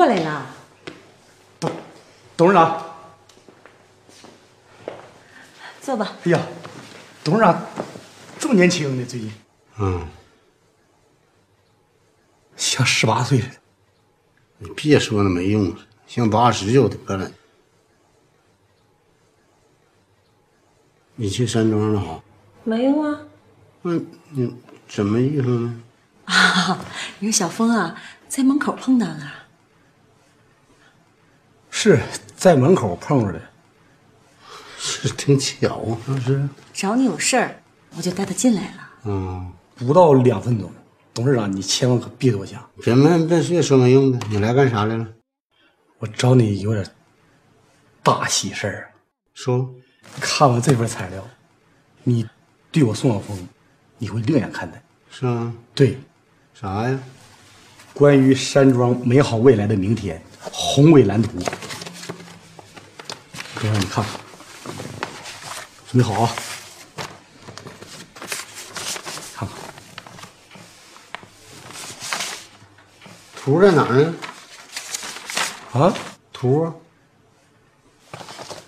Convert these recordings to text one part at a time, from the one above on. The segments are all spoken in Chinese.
过来了，董董事长，坐吧。哎呀，董事长这么年轻呢，最近嗯，像十八岁似的。你别说那没用，像八十就得了。你去山庄了哈？没有啊。那你怎么意思呢？啊，你说小峰啊，在门口碰到的。是在门口碰着的。是挺巧啊，是是。找你有事儿，我就带他进来了。嗯，不到两分钟，董事长，你千万可别多想。别别别别说没用的，你来干啥来了？我找你有点大喜事儿。说，看完这份材料，你对我宋晓峰，你会另眼看待。是吗？对，啥呀？关于山庄美好未来的明天，宏伟蓝图，哥让你看看，准备好啊！看看，图在哪儿呢？啊，图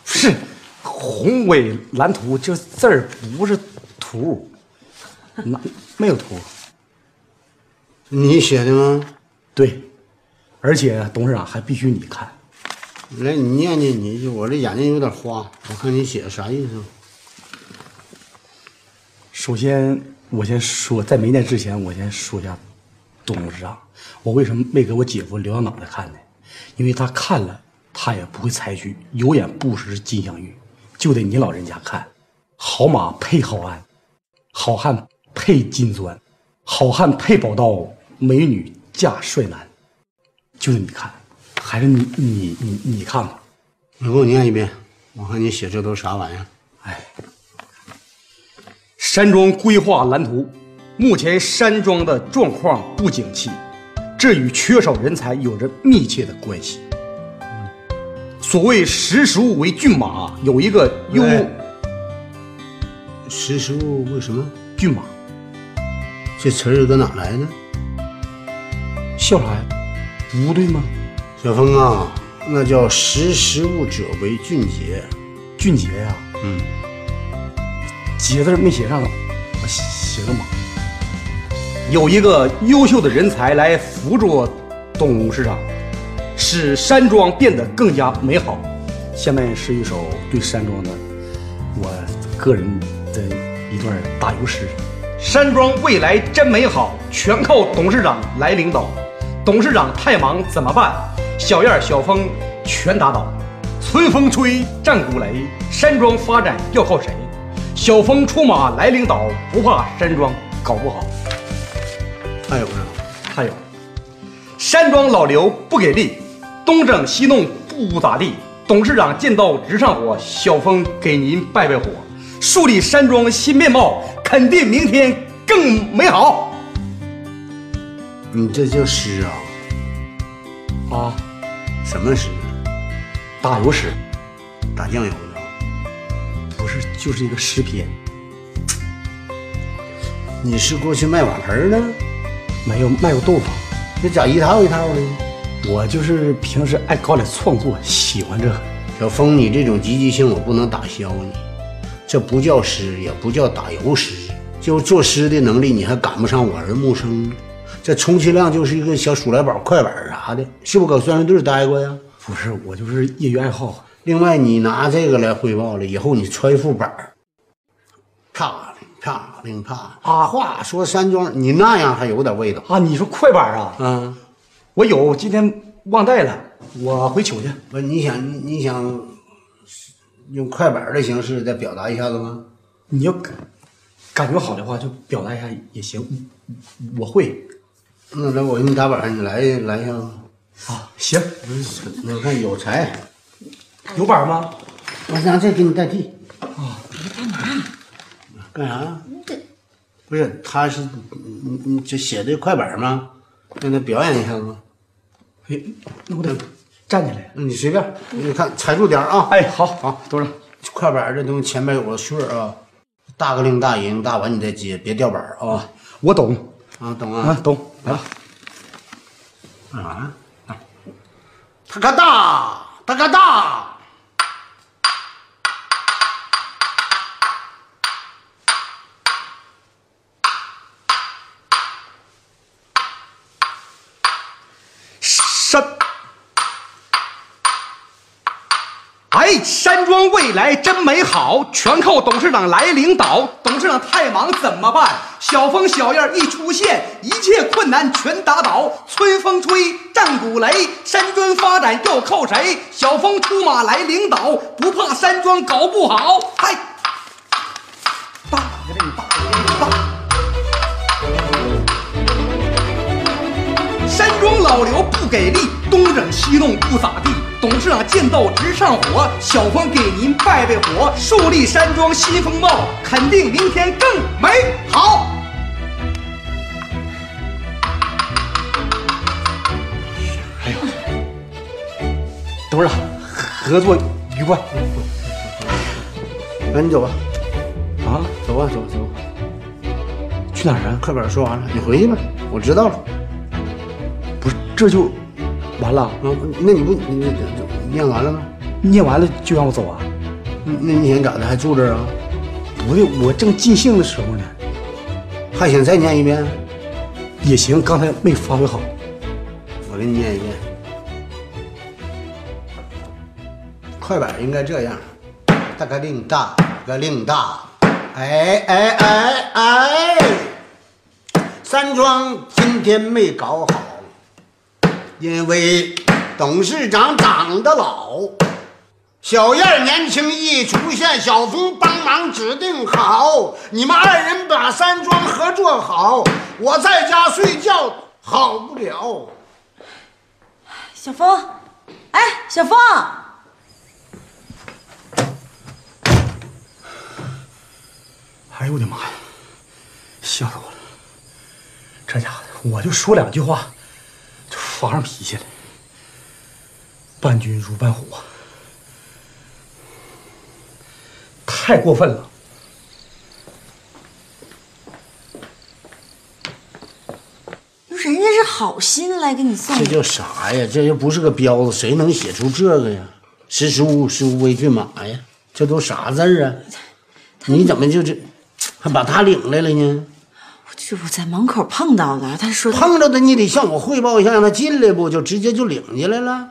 是宏伟蓝图，这字儿不是图，哪没有图？你写的吗？对，而且董事长还必须你看。来，你念念，你我这眼睛有点花，我看你写的啥意思？首先，我先说，在没念之前，我先说一下，董事长，我为什么没给我姐夫留到脑袋看呢？因为他看了，他也不会采取有眼不识金镶玉，就得你老人家看。好马配好鞍，好汉配金砖，好汉配宝刀，美女嫁帅男，就是你看，还是你你你你看看。你给我念一遍，我看你写这都是啥玩意儿？哎，山庄规划蓝图，目前山庄的状况不景气，这与缺少人才有着密切的关系。所谓识时务为骏马，有一个优喂识时务为什么？骏马，这词儿搁哪来的？笑啥呀？不对吗？小峰啊，那叫识时务者为俊杰。俊杰呀、嗯，杰字没写上，我写个马。有一个优秀的人才来辅助董事长，使山庄变得更加美好。下面是一首对山庄的我个人的一段打油诗：山庄未来真美好，全靠董事长来领导。董事长太忙怎么办？小燕、小峰全打倒。春风吹，战鼓擂，山庄发展要靠谁？小峰出马来领导，不怕山庄搞不好。还有呢？还有，山庄老刘不给力，东整西弄不咋地。董事长见到直上火，小峰给您拜拜火，树立山庄新面貌，肯定明天更美好。你这叫诗啊？啊，什么诗？打油诗打酱油的？不是就是一个诗篇，你是过去卖瓦盆的？没有卖过豆腐。那咋一套一套的？我就是平时爱搞点创作，喜欢这个。小峰，你这种积极性我不能打消你，这不叫诗，也不叫打油诗，就作诗的能力你还赶不上我儿木生呢。这充其量就是一个小鼠来宝、快板啥的，是不是搁宣传队待过呀？不是，我就是业余爱好。另外，你拿这个来汇报了，以后你揣副板儿，啪铃啪铃啪啊话说山庄，你那样还有点味道啊，你说快板啊？嗯。我有，今天忘带了，我回取去。不，你想你你想用快板的形式再表达一下子吗？你要感感觉好的话，就表达一下也行。我会。那来，我给你打板，你来来一下子。啊，行，那我看有才，有板吗？我拿这给你代替。啊，干嘛？干啥？这不是，他是你你这写的快板吗？让他表演一下子。哎，那我得站起来。你随便，你看踩住点啊。哎，好好，多少？快板这东西前面有个旋儿啊，大个令大引大完你再接，别掉板啊。我懂啊，懂啊，啊。懂。来吧，啊，他个大，他个大。山，未来真美好，全靠董事长来领导。董事长太忙怎么办？小风小燕一出现，一切困难全打倒。春风吹，战鼓擂，山庄发展要靠谁？小风出马来领导，不怕山庄搞不好。嗨，老刘不给力，东整西弄不咋地。董事长见到直上火，小芳给您拜拜火，树立山庄新风貌，肯定明天更美好。哎呦，董事长，合作愉快那你走吧，啊！走吧，走吧走吧。去哪儿啊？快板说完了，你回去吧。我知道了。这就完了？啊，那你不你念完了吗？念完了就让我走啊？那那你想咋的？还住这儿啊？不对，我正尽兴的时候呢。还想再念一遍？也行，刚才没发挥好。我给你念一遍。快板应该这样：大个令大个令大，哎哎哎哎，山庄今天没搞好，因为董事长长得老。小燕年轻一出现，小峰帮忙指定好，你们二人把山庄合作好，我在家睡觉好不了。小峰，哎，小峰，哎呦我的妈呀！吓死我了！这家伙，我就说两句话，就发上脾气了。伴君如伴虎啊，太过分了！人家是好心来给你送这叫啥呀？这又不是个彪子，谁能写出这个呀？识书书威骏马呀，这都啥字儿啊？你怎么就这还把他领来了呢？这我在门口碰到的，他说碰着的你得向我汇报一下，让他进来不就直接就领进来了？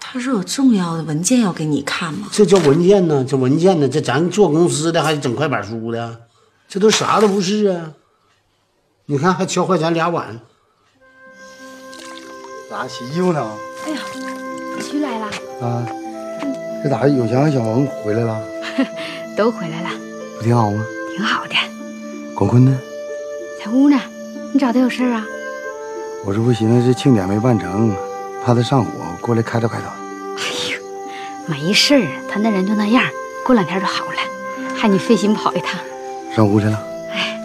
他说有重要的文件要给你看吗？这叫文件呢？这文件呢？这咱做公司的还整快板书的，这都啥都不是啊！你看还敲坏咱俩碗，咋洗衣服呢？哎呀，徐来了，啊，这咋有强和小萌回来了？都回来了，不挺好吗？挺好的。广坤呢？在屋呢，你找他有事啊？我这不寻思这庆典没办成，怕他上火，过来开导开导。哎呦，没事儿，他那人就那样，过两天就好了，害你费心跑一趟。上屋去了？哎，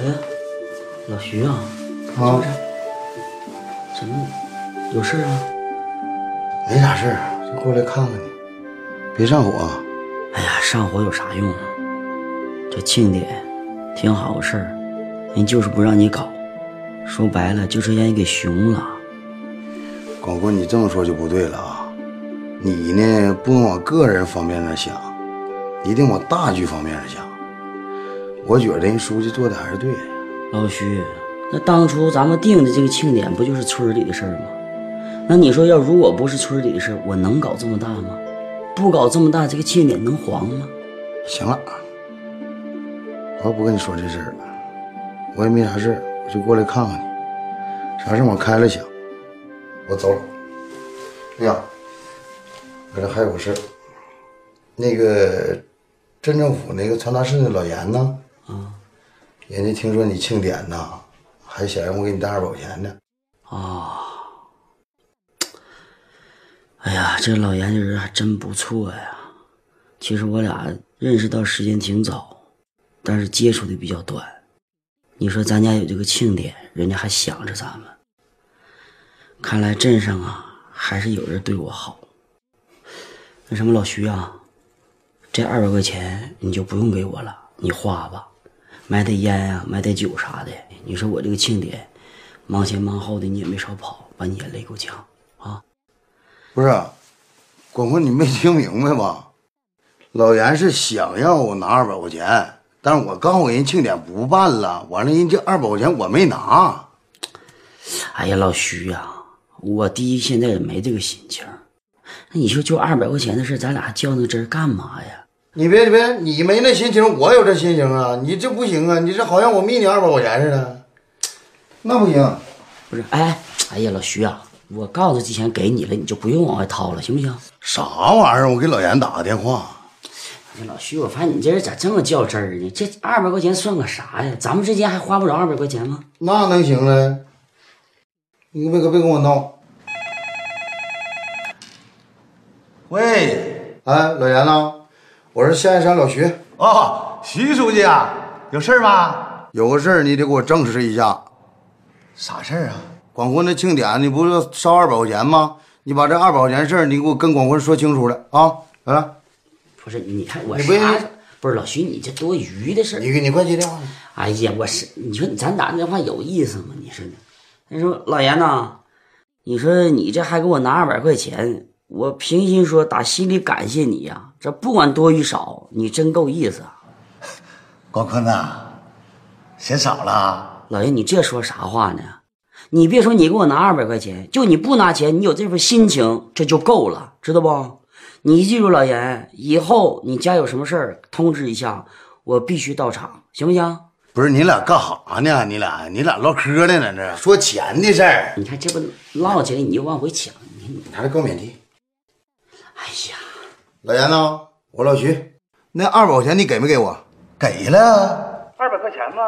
哎，老徐啊，啊，怎么有事啊？没啥事儿，就过来看看你，别上火。哎呀，上火有啥用啊？这庆典挺好个事儿，人就是不让你搞，说白了就是让你给熊了。广坤，你这么说就不对了啊！你呢，不能往个人方面上想，一定往大局方面上想。我觉得人书记做的还是对的。老徐，那当初咱们定的这个庆典不就是村里的事儿吗？那你说要如果不是村里的事儿，我能搞这么大吗？不搞这么大，这个庆典能黄吗？行了，我不跟你说这事儿了，我也没啥事儿，我就过来看看你。啥事往开了想，我走了。哎呀，我这还有个事儿，那个镇政府那个传达室的老严呢？啊，人家听说你庆典呢，还想让我给你带二百块钱呢。啊，哎呀，这老严这人还真不错呀。其实我俩认识到时间挺早，但是接触的比较短。你说咱家有这个庆典，人家还想着咱们。看来镇上啊，还是有人对我好。那什么，老徐啊，这二百块钱你就不用给我了，你花吧，买点烟啊，买点酒啥的。你说我这个庆典。忙前忙后的，你也没少跑，把你也累够呛啊！不是，广坤，你没听明白吧？老严是想要我拿二百块钱，但是我告诉人庆典不办了，完了人这二百块钱我没拿。哎呀，老徐呀，我第一现在也没这个心情。那你说就二百块钱的事，咱俩还较那真干嘛呀？你别别，你没那心情，我有这心情啊！你这不行啊！你这好像我密你二百块钱似的。那不行，不是，哎，哎呀，老徐啊，我告诉这钱给你了，你就不用往外掏了，行不行？啥玩意儿？我给老严打个电话。哎，老徐，我发现你这人咋这么较真儿呢？这二百块钱算个啥呀？咱们之间还花不着二百块钱吗？那能行嘞？你别可别跟我闹。喂，哎，老严呐，我是象牙山老徐。哦，徐书记啊，有事吗？有个事儿，你得给我证实一下。啥事儿啊？广坤的庆典，你不是烧二百块钱吗？你把这二百块钱事儿，你给我跟广坤说清楚了啊！来来，不是，你看我啥？不是老徐，你这多余的事儿。你你快接电话。哎呀，我是你说咱打电话有意思吗？你说呢？你说老严呐，你说你这还给我拿二百块钱，我平心说打心里感谢你呀。这不管多与少，你真够意思。广坤呐，嫌少了。老爷，你这说啥话呢？你别说你给我拿二百块钱，就你不拿钱，你有这份心情，这就够了，知道不？你记住，老严，以后你家有什么事儿，通知一下，我必须到场，行不行？不是你俩干啥呢？你俩你俩唠嗑呢，在这说钱的事儿。你看这不唠起来，你就往回抢，你拿着高免提。哎呀，老严呢，我老徐，那二百块钱你给没给我？给了。二百块钱吗？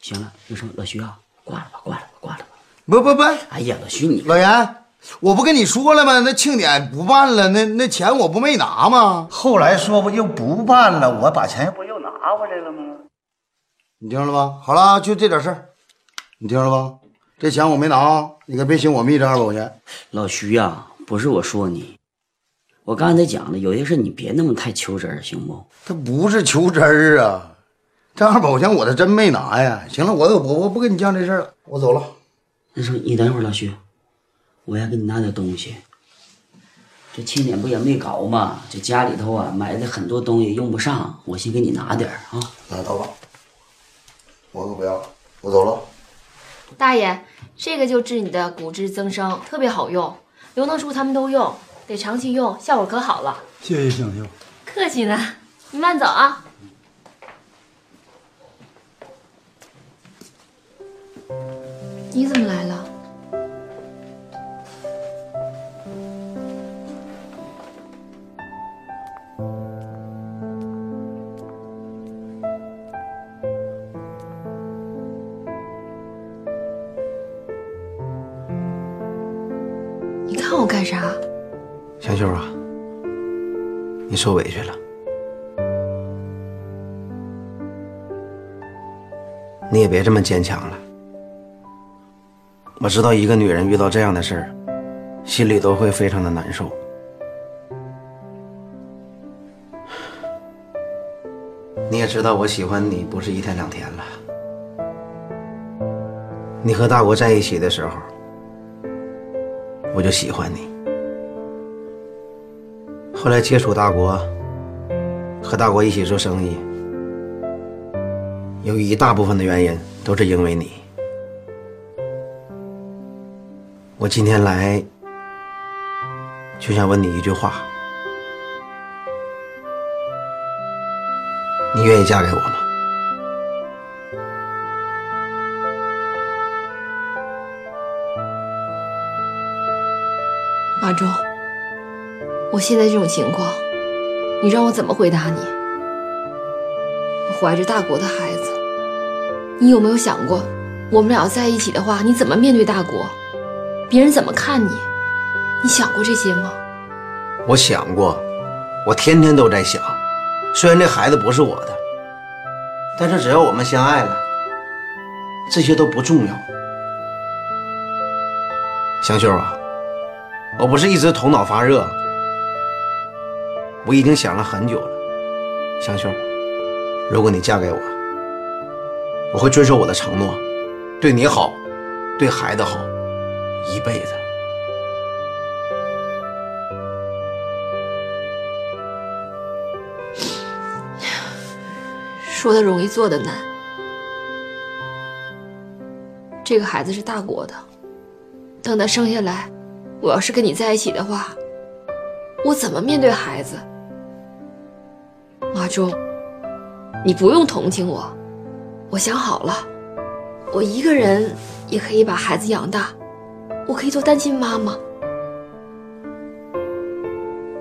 行了，那什么，老徐啊，挂了吧，挂了吧，挂了吧。不不不，哎呀，老徐你老严，我不跟你说了吗？那庆典不办了，那那钱我不没拿吗？后来说不又不办了，我把钱不又拿回来了吗？你听着了吧？好了，就这点事儿，你听着了吧？这钱我没拿，你可别寻我密这二百块钱。老徐呀，不是我说你，我刚才讲了，有些事你别那么太求真儿，行不？他不是求真儿啊。这二百块钱我是真没拿呀！行了，我我我不跟你犟这事了，我走了。那什么，你等会儿，老徐，我要给你拿点东西。这庆典不也没搞吗？这家里头啊买的很多东西用不上，我先给你拿点啊。拿走吧，我可不要了，我走了。大爷，这个就治你的骨质增生，特别好用，刘能叔他们都用，得长期用，效果可好了。谢谢香秀。客气呢，你慢走啊。你怎么来了？你看我干啥？香秀啊，你受委屈了。你也别这么坚强了。我知道一个女人遇到这样的事儿，心里都会非常的难受。你也知道我喜欢你不是一天两天了。你和大国在一起的时候，我就喜欢你。后来接触大国，和大国一起做生意，有一大部分的原因都是因为你。我今天来，就想问你一句话：你愿意嫁给我吗？马忠，我现在这种情况，你让我怎么回答你？我怀着大国的孩子，你有没有想过，我们俩要在一起的话，你怎么面对大国？别人怎么看你？你想过这些吗？我想过，我天天都在想。虽然这孩子不是我的，但是只要我们相爱了，这些都不重要。香秀啊，我不是一直头脑发热，我已经想了很久了。香秀，如果你嫁给我，我会遵守我的承诺，对你好，对孩子好，一辈子。说的容易，做的难。这个孩子是大国的，等他生下来，我要是跟你在一起的话，我怎么面对孩子？马忠，你不用同情我，我想好了，我一个人也可以把孩子养大，我可以做单亲妈妈，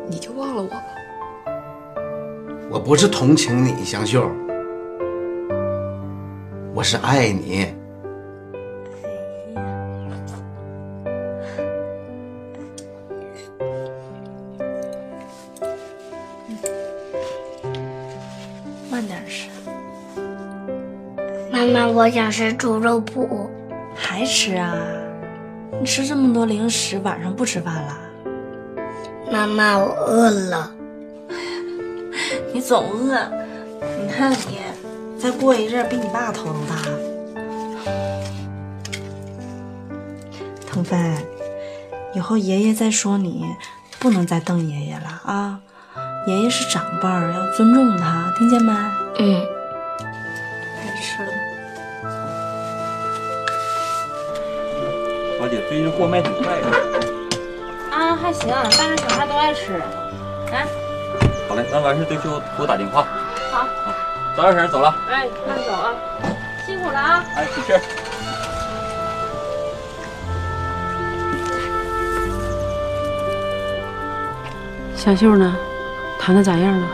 你就忘了我吧。我不是同情你，香秀。我是爱你。慢点吃。妈妈，我想吃猪肉脯。还吃啊？你吃这么多零食，晚上不吃饭了？妈妈，我饿了。你总饿。你看你。再过一阵，比你爸头都大。腾飞，以后爷爷再说你，不能再瞪爷爷了啊！爷爷是长辈儿，要尊重他，听见没？嗯。该吃了。老姐，最近货卖挺快的。啊，还行，大人小孩都爱吃。来。好嘞，那完事对秀给我打电话。好。早点婶，走了。哎，慢走啊，辛苦了啊。哎，没事。小秀呢？谈的咋样了？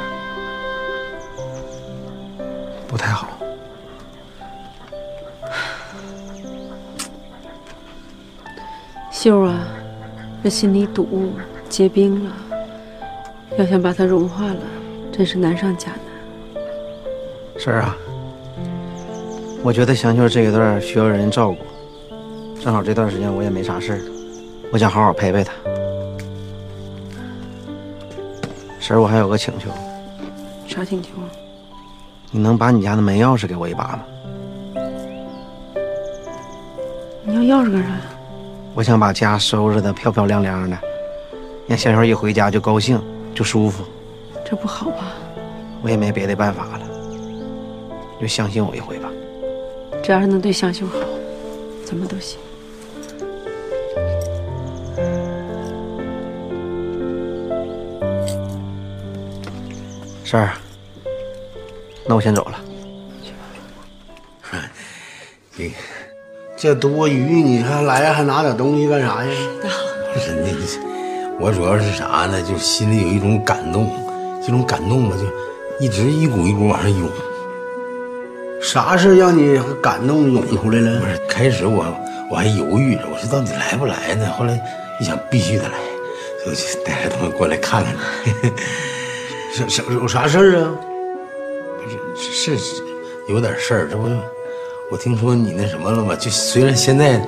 秀啊，这心里堵结冰了，要想把它融化了，真是难上加难。婶儿啊，我觉得香秀这一段需要人照顾，正好这段时间我也没啥事儿，我想好好陪陪她。婶儿，我还有个请求。啥请求啊？你能把你家的门钥匙给我一把吗？你要钥匙干啥呀？我想把家收拾得漂漂亮亮的，让香秀一回家就高兴，就舒服。这不好吧？我也没别的办法了。就相信我一回吧，只要是能对香秀好，怎么都行。婶儿，那我先走了。去吧。你这多余，你看来还拿点东西干啥呀？不是那，我主要是啥呢？就心里有一种感动，这种感动吧，就一直一股一股往上涌。啥事让你感动涌出来了？不是，开始我我还犹豫着，我说到底来不来呢？后来一想，必须得来，所以就带着他们过来看看你。啥啥有啥事儿啊？不是是有点事儿，这不我听说你那什么了吗？就虽然现在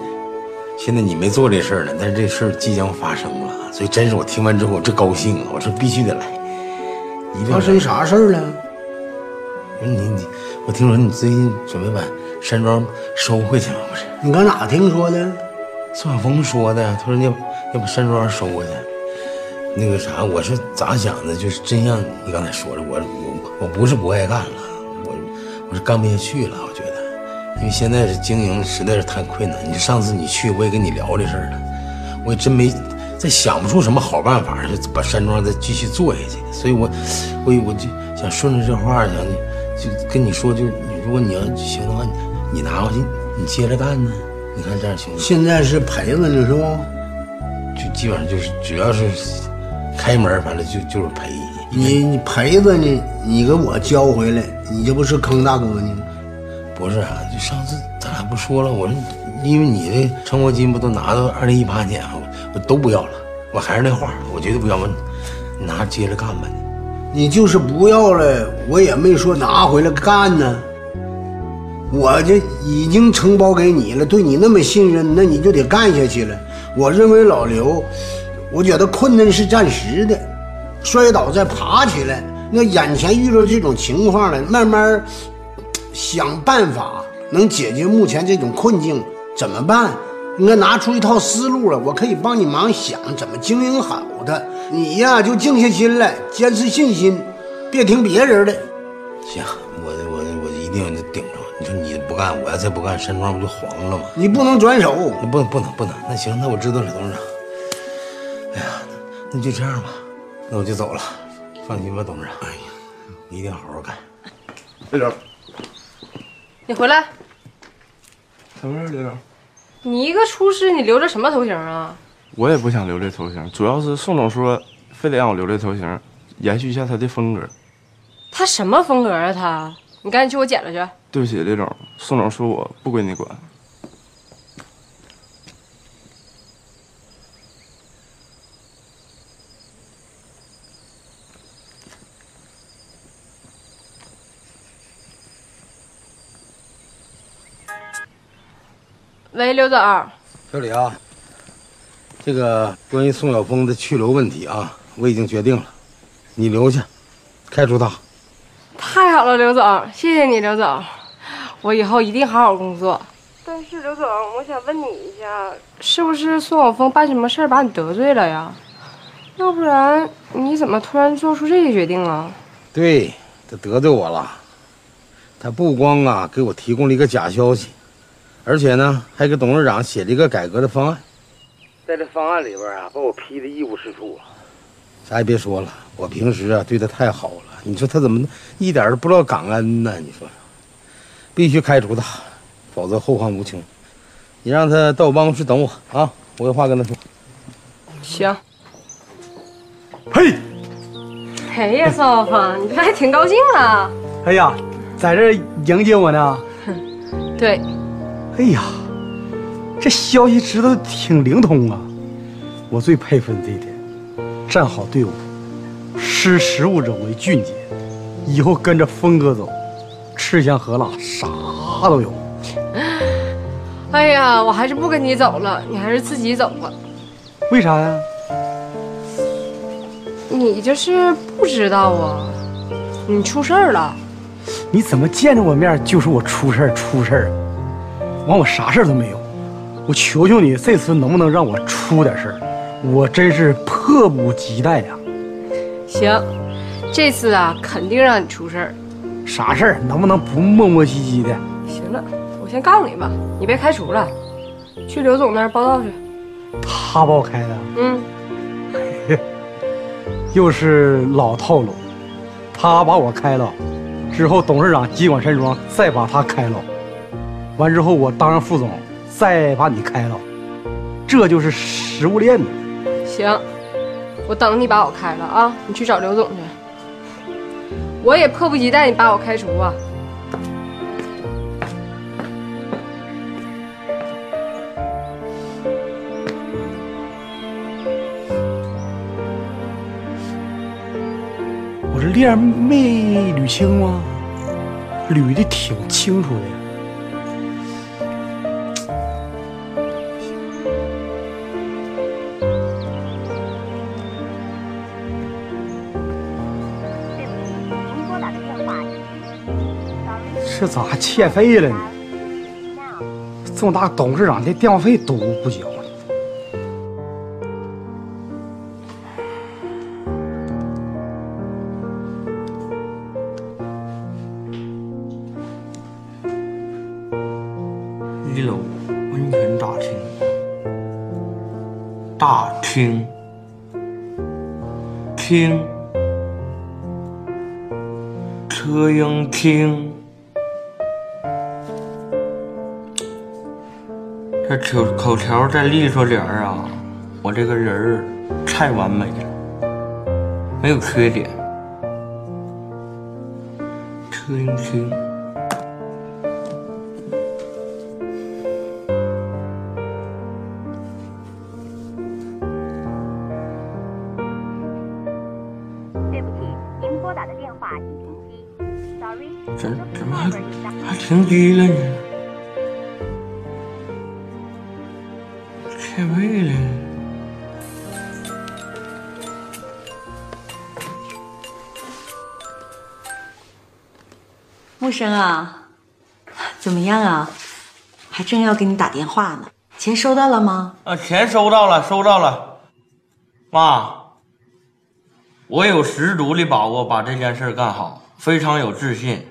现在你没做这事儿呢，但是这事儿即将发生了，所以真是我听完之后这高兴啊！我说必须得来。发生啥事儿了？不是你你。我听说你最近准备把山庄收回去了，不是？你搁哪听说的？宋晓峰说的。他说要要把山庄收回去。那个啥，我是咋想的？就是真像你刚才说的，我我我不是不爱干了，我我是干不下去了。我觉得，因为现在是经营实在是太困难。你上次你去，我也跟你聊这事儿了，我也真没再想不出什么好办法，就把山庄再继续做下去。所以我我我就想顺着这话想。就跟你说，就你如果你要行的话，你你拿回去，你接着干呢。你看这样行吗？现在是赔了呢，是不？就基本上就是，只要是开门，反正就就是赔。你你陪着呢，你给我交回来，你这不是坑大哥呢？不是啊，就上次咱俩不说了，我说因为你的成活金不都拿到二零一八年啊，我都不要了。我还是那话，我绝对不要问你，拿着接着干吧你。你就是不要了，我也没说拿回来干呢。我这已经承包给你了，对你那么信任，那你就得干下去了。我认为老刘，我觉得困难是暂时的，摔倒再爬起来。那眼前遇到这种情况了，慢慢想办法能解决目前这种困境，怎么办？应该拿出一套思路了，我可以帮你忙想怎么经营好的。你呀，就静下心来，坚持信心，别听别人的。行，我我我一定顶着。你说你不干，我要再不干，山庄不就黄了吗？你不能转手，不能不能不能。那行，那我知道了，董事长。哎呀，那就这样吧，那我就走了。放心吧，董事长。哎呀，一定好好干。刘总，你回来。什么事，刘总？你一个厨师，你留着什么头型啊？我也不想留这头型，主要是宋总说非得让我留这头型，延续一下他的风格。他什么风格啊？他，你赶紧去给我剪了去。对不起，刘总，宋总说我不归你管。喂，刘总。小李啊，这个关于宋晓峰的去留问题啊，我已经决定了，你留下，开除他。太好了，刘总，谢谢你，刘总，我以后一定好好工作。但是刘总，我想问你一下，是不是宋晓峰办什么事儿把你得罪了呀？要不然你怎么突然做出这个决定啊？对他得罪我了，他不光啊给我提供了一个假消息，而且呢还给董事长写了一个改革的方案，在这方案里边啊把我批的一无是处啊。啥也别说了，我平时啊对他太好了，你说他怎么一点都不知道感恩呢？你说，必须开除他，否则后患无穷。你让他到我办公室等我啊，我有话跟他说。行。嘿，哎呀，宋晓峰，你这还挺高兴啊？哎呀，在这迎接我呢。对。哎呀，这消息知道挺灵通啊！我最佩服你这一点，站好队伍，识时务者为俊杰。以后跟着峰哥走，吃香喝辣，啥都有。哎呀，我还是不跟你走了，你还是自己走吧。为啥呀？你这是不知道啊？你出事儿了？你怎么见着我面就说我出事儿出事儿啊？完我啥事儿都没有。我求求你，这次能不能让我出点事儿？我真是迫不及待呀！行，这次啊，肯定让你出事儿。啥事儿？能不能不磨磨唧唧的？行了，我先告诉你吧，你被开除了，去刘总那儿报道去。他把我开的？嗯。又是老套路，他把我开了，之后董事长接管山庄，再把他开了，完之后我当上副总，再把你开了，这就是食物链呢。行，我等你把我开了啊！你去找刘总去。我也迫不及待你把我开除啊！我这链没捋清吗？捋的挺清楚的。这咋还欠费了呢？这么大董事长连电话费都不交呢。一楼温泉大厅，大厅，厅，车迎厅。这口口条再利索点儿啊，我这个人儿太完美了，没有缺点。听听生啊，怎么样啊？还正要给你打电话呢，钱收到了吗？啊，钱收到了，收到了。妈，我有十足的把握把这件事干好，非常有自信，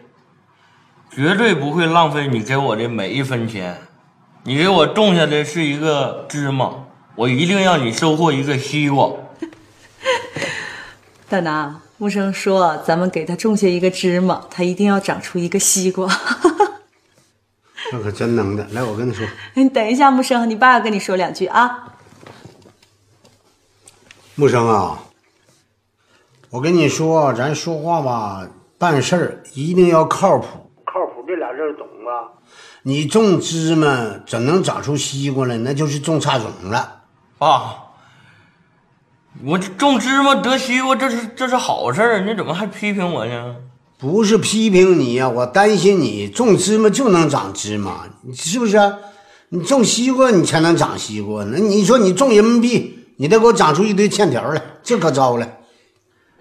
绝对不会浪费你给我的每一分钱。你给我种下的是一个芝麻，我一定让你收获一个西瓜。大拿，木生说咱们给他种下一个芝麻，他一定要长出一个西瓜。那可真能的。来，我跟你说，你等一下，木生，你爸要跟你说两句啊。木生啊，我跟你说，咱说话吧，办事儿一定要靠谱。靠谱这俩字懂吧？你种芝麻怎能长出西瓜来？那就是种差种了。爸，我种芝麻得西瓜，这是这是好事儿，你怎么还批评我呢？不是批评你呀、我担心你种芝麻就能长芝麻，你是不是啊？你种西瓜你才能长西瓜，那你说你种人民币，你得给我长出一堆欠条来，这可糟了。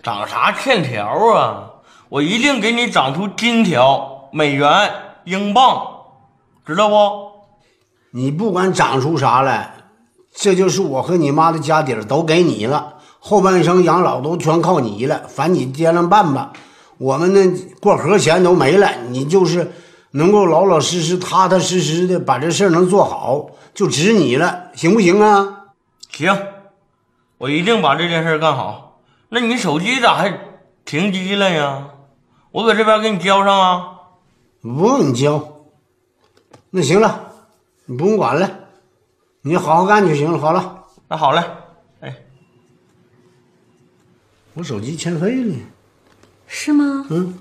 长啥欠条啊？我一定给你长出金条、美元、英镑，知道不？你不管长出啥来，这就是我和你妈的家底儿都给你了，后半生养老都全靠你了，反你掂量办吧。我们呢，过河钱都没了，你就是能够老老实实、踏踏实实的把这事儿能做好，就指你了，行不行啊？行，我一定把这件事干好。那你手机咋还停机了呀？我搁这边给你交上啊。不用你交。那行了，你不用管了，你好好干就行了。好了，那好嘞。哎我手机欠费了。是吗？嗯，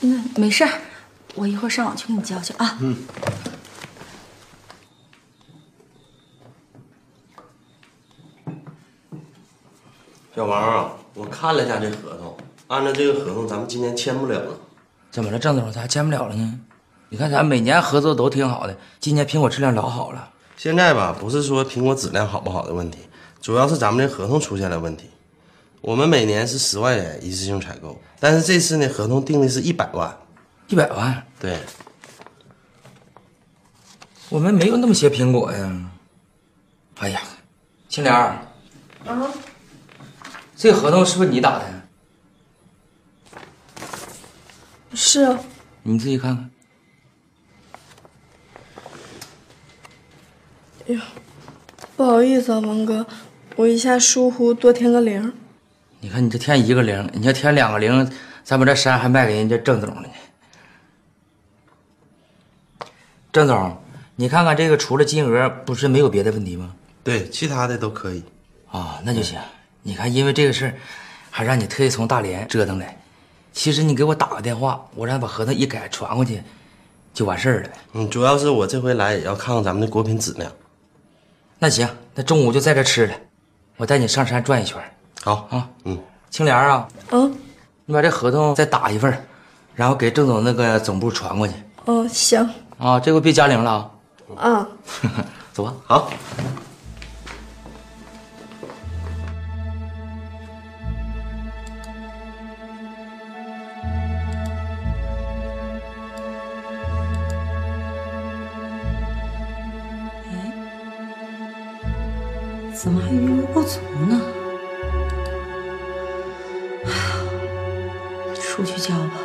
那没事儿，我一会儿上网去给你交去啊。嗯。小王啊，我看了一下这合同，按照这个合同，咱们今年签不了了。怎么了，郑总？咋签不了了呢？你看咱每年合作都挺好的，今年苹果质量老好了。现在吧，不是说苹果质量好不好的问题，主要是咱们这合同出现了问题。我们每年是十万元一次性采购，但是这次呢，合同定的是一百万。一百万？对，我们没有那么些苹果呀。哎呀，青莲儿，啊，这合同是不是你打的？是啊，你自己看看。哎呀，不好意思啊，王哥，我一下疏忽多添个零。你看你这添一个零，你要添两个零，咱把这山还卖给人家郑总了呢。郑总，你看看这个，除了金额，不是没有别的问题吗？对，其他的都可以。啊，那就行。你看，因为这个事儿，还让你特意从大连折腾来。其实你给我打个电话，我让他把合同一改传过去，就完事儿了。嗯，主要是我这回来也要看看咱们的果品质量。那行，那中午就在这吃了，我带你上山转一圈。好啊，嗯，青莲啊，嗯，你把这合同再打一份，然后给郑总那个总部传过去。哦，行啊，这回别加零了啊。啊。走吧。好。怎么还余额不足呢？哎呀，出去交吧。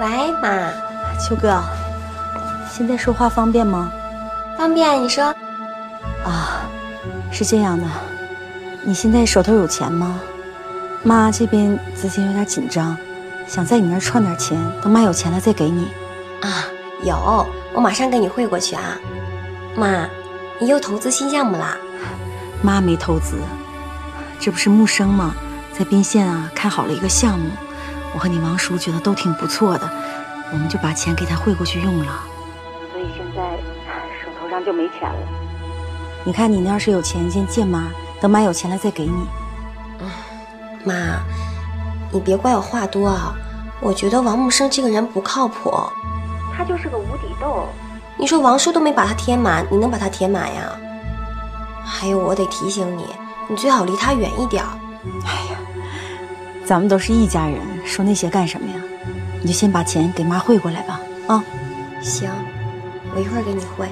喂，妈，秋哥，现在说话方便吗？方便，你说。啊，是这样的，你现在手头有钱吗？妈这边资金有点紧张，想在你那儿串点钱，等妈有钱了再给你。啊，有，我马上给你汇过去啊。妈，你又投资新项目啦？妈没投资，这不是木生吗？在宾县啊开好了一个项目，我和你王叔觉得都挺不错的，我们就把钱给他汇过去用了。所以现在手头上就没钱了。你看你那要是有钱，先借妈，等妈有钱了再给你。妈，你别怪我话多啊，我觉得王木生这个人不靠谱，他就是个无底洞。你说王叔都没把他填满，你能把他填满呀？还有，我得提醒你，你最好离他远一点。哎呀，咱们都是一家人，说那些干什么呀？你就先把钱给妈汇过来吧。啊，行，我一会儿给你汇。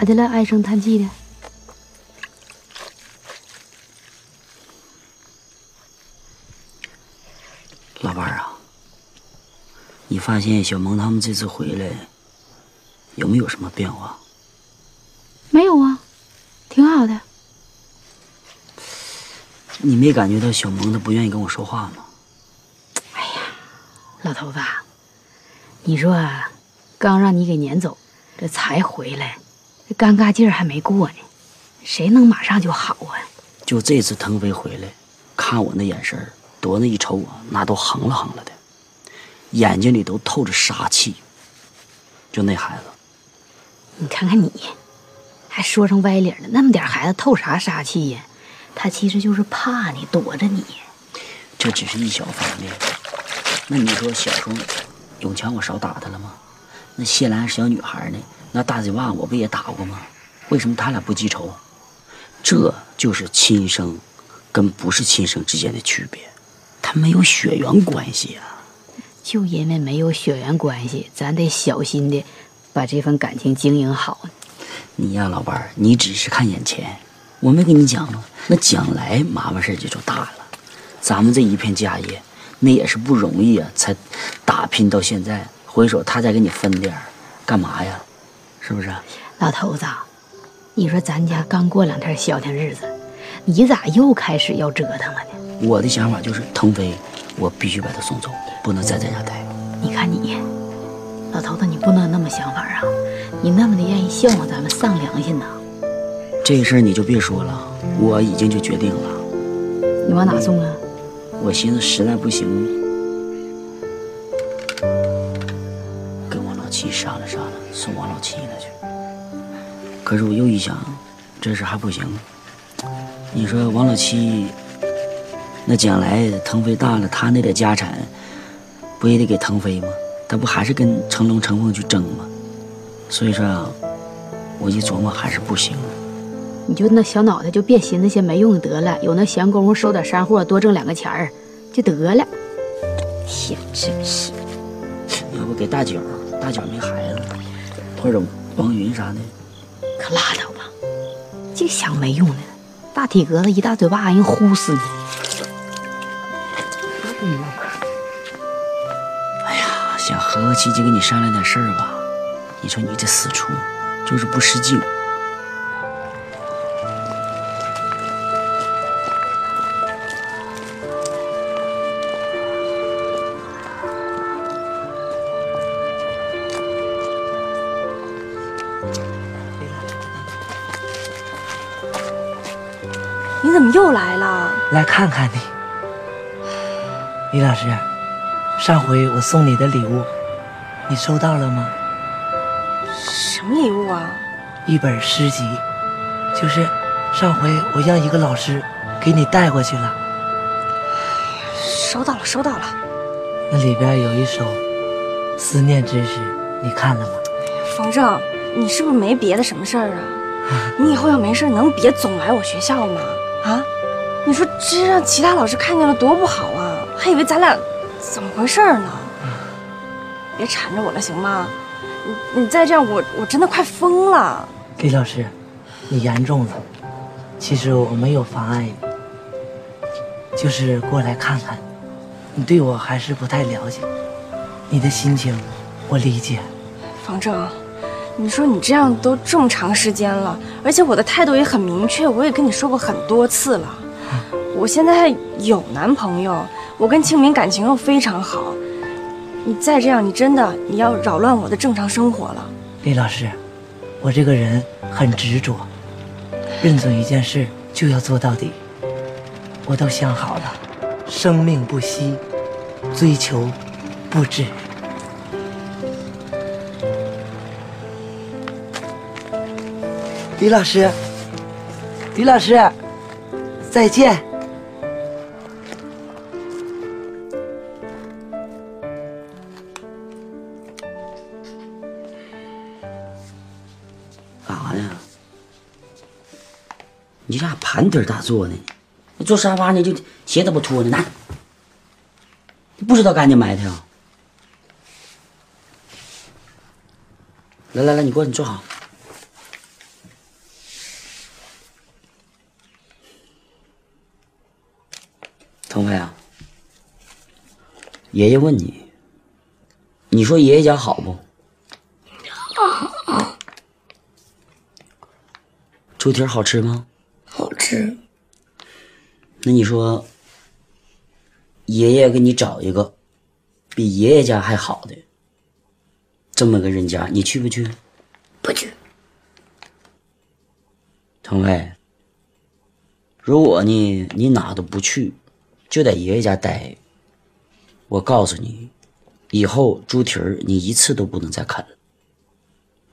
咋的了？唉声叹气的。老伴儿啊，你发现小萌他们这次回来有没有什么变化？没有啊，挺好的。你没感觉到小萌她不愿意跟我说话吗？哎呀老头子，你说刚让你给撵走，这才回来，这尴尬劲儿还没过呢，谁能马上就好啊？就这次腾飞回来，看我那眼神儿，多那一瞅我，那都横了横了的，眼睛里都透着杀气。就那孩子，你看看你，还说成歪理了。那么点孩子透啥杀气呀？他其实就是怕你，躲着你。这只是一小方面。那你说小时候，永强我少打他了吗？那谢兰是小女孩呢？那大嘴巴我不也打过吗？为什么他俩不记仇？这就是亲生跟不是亲生之间的区别，他没有血缘关系啊。就因为没有血缘关系，咱得小心的把这份感情经营好。你呀，老伴儿，你只是看眼前，我没跟你讲吗？那将来麻烦事就就大了。咱们这一片家业，那也是不容易啊，才打拼到现在。回首他再给你分点儿，干嘛呀？是不是？老头子，你说咱家刚过两天消停日子，你咋又开始要折腾了呢？我的想法就是腾飞，我必须把他送走，不能再在家待。你看你，老头子，你不能那么想法啊！你那么的愿意笑话咱们丧良心呐？这个事儿你就别说了，我已经就决定了。你往哪送啊？我寻思实在不行，跟王老七商量商量，送王老七。可是我又一想，这事还不行。你说王老七，那将来腾飞大了，他那点家产，不也得给腾飞吗？他不还是跟成龙、成凤去争吗？所以说啊，我一琢磨还是不行。你就那小脑袋就别寻思些没用的得了，有那闲工夫收点山货，多挣两个钱儿就得了。天，真是！要不给大脚，大脚没孩子，或者王云啥的，可拉倒吧，净想没用的，大体格子一大嘴巴人呼死你！哎呀，想和和气气跟你商量点事儿吧，你说你这死出，就是不识敬。看看你，李老师。上回我送你的礼物，你收到了吗？什么礼物啊？一本诗集，就是上回我让一个老师给你带过去了。收到了，收到了。那里边有一首思念之诗，你看了吗？冯正，你是不是没别的什么事儿啊？你以后要没事能别总来我学校吗？啊？你说这让其他老师看见了多不好啊！还以为咱俩怎么回事呢？别缠着我了，行吗？你你再这样，我我真的快疯了。李老师，你严重了。其实我没有妨碍你，就是过来看看。你对我还是不太了解，你的心情我理解。方正，你说你这样都这么长时间了，而且我的态度也很明确，我也跟你说过很多次了。我现在有男朋友，我跟庆明感情又非常好。你再这样，你真的你要扰乱我的正常生活了。李老师，我这个人很执着，认准一件事就要做到底。我都想好了，生命不息，追求不止。李老师，李老师，再见。盘腿大坐呢？坐沙发呢就鞋都不脱呢，拿！你不知道干净埋汰啊？来来来，你过来，你坐好。腾飞啊，爷爷问你，你说爷爷家好不？猪蹄儿好吃吗？好吃。那你说，爷爷给你找一个比爷爷家还好的这么个人家，你去不去？不去。腾飞，如果呢你哪都不去，就在爷爷家待，我告诉你，以后猪蹄儿你一次都不能再啃了。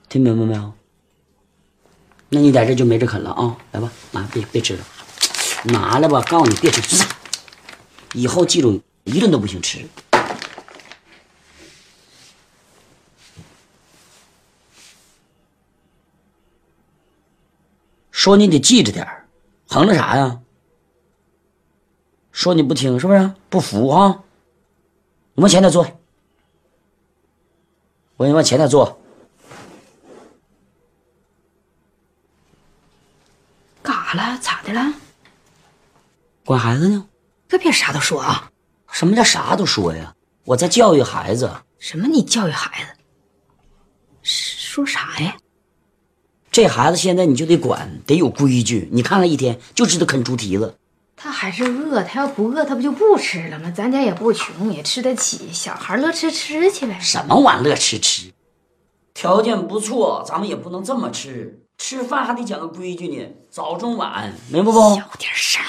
听明白没有？那你在这就没这啃了啊！来吧，拿别别吃了，拿来吧！告诉你别吃，以后记住一顿都不行吃。说你得记着点，横着啥呀？说你不听是不是？不服啊？你往前点坐，我给你往前点坐。干啥了？咋的了？管孩子呢？可别啥都说啊！什么叫啥都说呀？我在教育孩子。什么？你教育孩子？说啥呀？这孩子现在你就得管，得有规矩。你看看一天就知道啃猪蹄子。他还是饿，他要不饿，他不就不吃了吗？咱家也不穷，也吃得起。小孩乐吃吃去呗。什么玩意乐吃吃？条件不错，咱们也不能这么吃。吃饭还得讲个规矩呢，早中晚，明白不？小点声。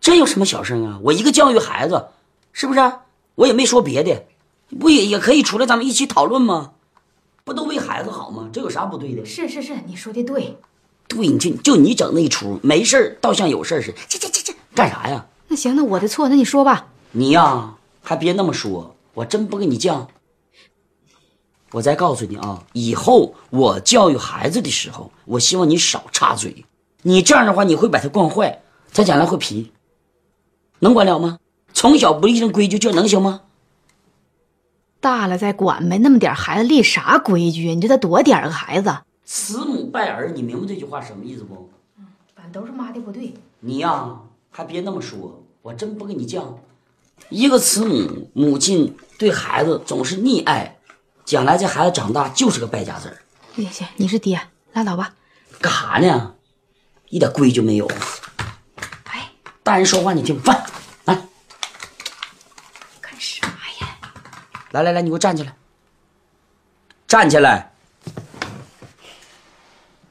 这有什么小声啊？我一个教育孩子，是不是？我也没说别的，不也也可以出来，咱们一起讨论吗？不都为孩子好吗？这有啥不对的？是是是，你说的对。对，你就就你整那一出，没事儿倒像有事儿似的。这这这这干啥呀？那行，那我的错，那你说吧。你呀，还别那么说，我真不跟你犟。我再告诉你啊，以后我教育孩子的时候，我希望你少插嘴。你这样的话，你会把他惯坏，他将来会皮。能管了吗？从小不立上规矩，这能行吗？大了再管呗，那么点孩子立啥规矩？你这才多点个孩子。慈母败儿，你明白这句话什么意思不？嗯反正都是妈的不对。你呀，还别那么说，我真不跟你犟。一个慈母，母亲对孩子总是溺爱，将来这孩子长大就是个败家子儿。行行，你是爹，拉倒吧。干哈呢？一点规矩没有。哎，大人说话你听，饭来。干啥呀？来来来，你给我站起来。站起来。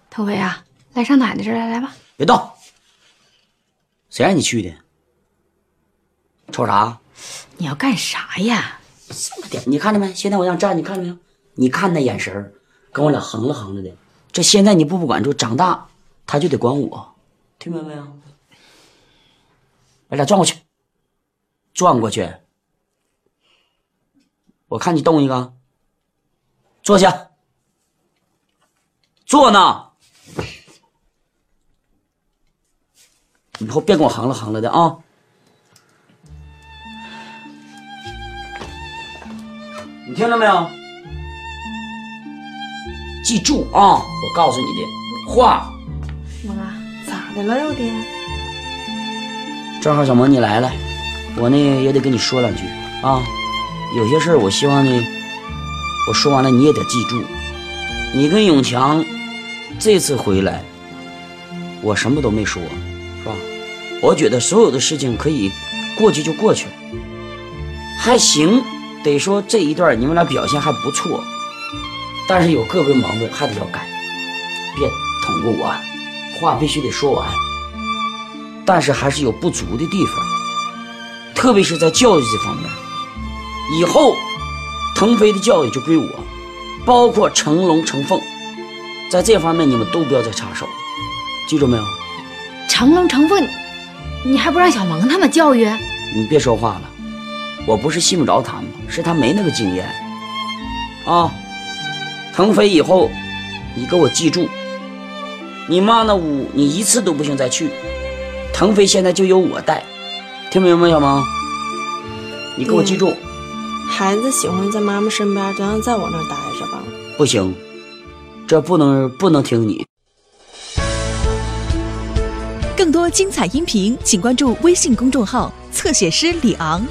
腾飞啊，来上奶奶这儿来，来吧。别动！谁让你去的？瞅啥？你要干啥呀？这么点，你看着没？现在我让站，你看着没有？你看那眼神，跟我俩横了横着的。这现在你不不管住，长大他就得管我，听明白没有？来俩转过去，转过去。我看你动一个，坐下，坐呢。以后别跟我横了横了的啊！你听着没有？记住啊，我告诉你的话。妈，咋的了，又爹？正好小萌你来了，我呢也得跟你说两句啊。有些事儿我希望呢，我说完了你也得记住。你跟永强这次回来，我什么都没说，是吧？我觉得所有的事情可以过去就过去了，还行。得说这一段你们俩表现还不错，但是有个别毛病还得要改，别捅过我，话必须得说完。但是还是有不足的地方，特别是在教育这方面。以后腾飞的教育就归我，包括成龙、成凤，在这方面你们都不要再插手，记住没有？成龙、成凤，你还不让小萌他们教育？你别说话了，我不是信不着他们，是他没那个经验。啊，腾飞以后，你给我记住，你妈那屋你一次都不行再去。腾飞现在就由我带，听明白没，小萌？你给我记住，孩子喜欢在妈妈身边，就让在我那儿待着吧。不行，这不能不能听你。更多精彩音频，请关注微信公众号“侧写师李昂”。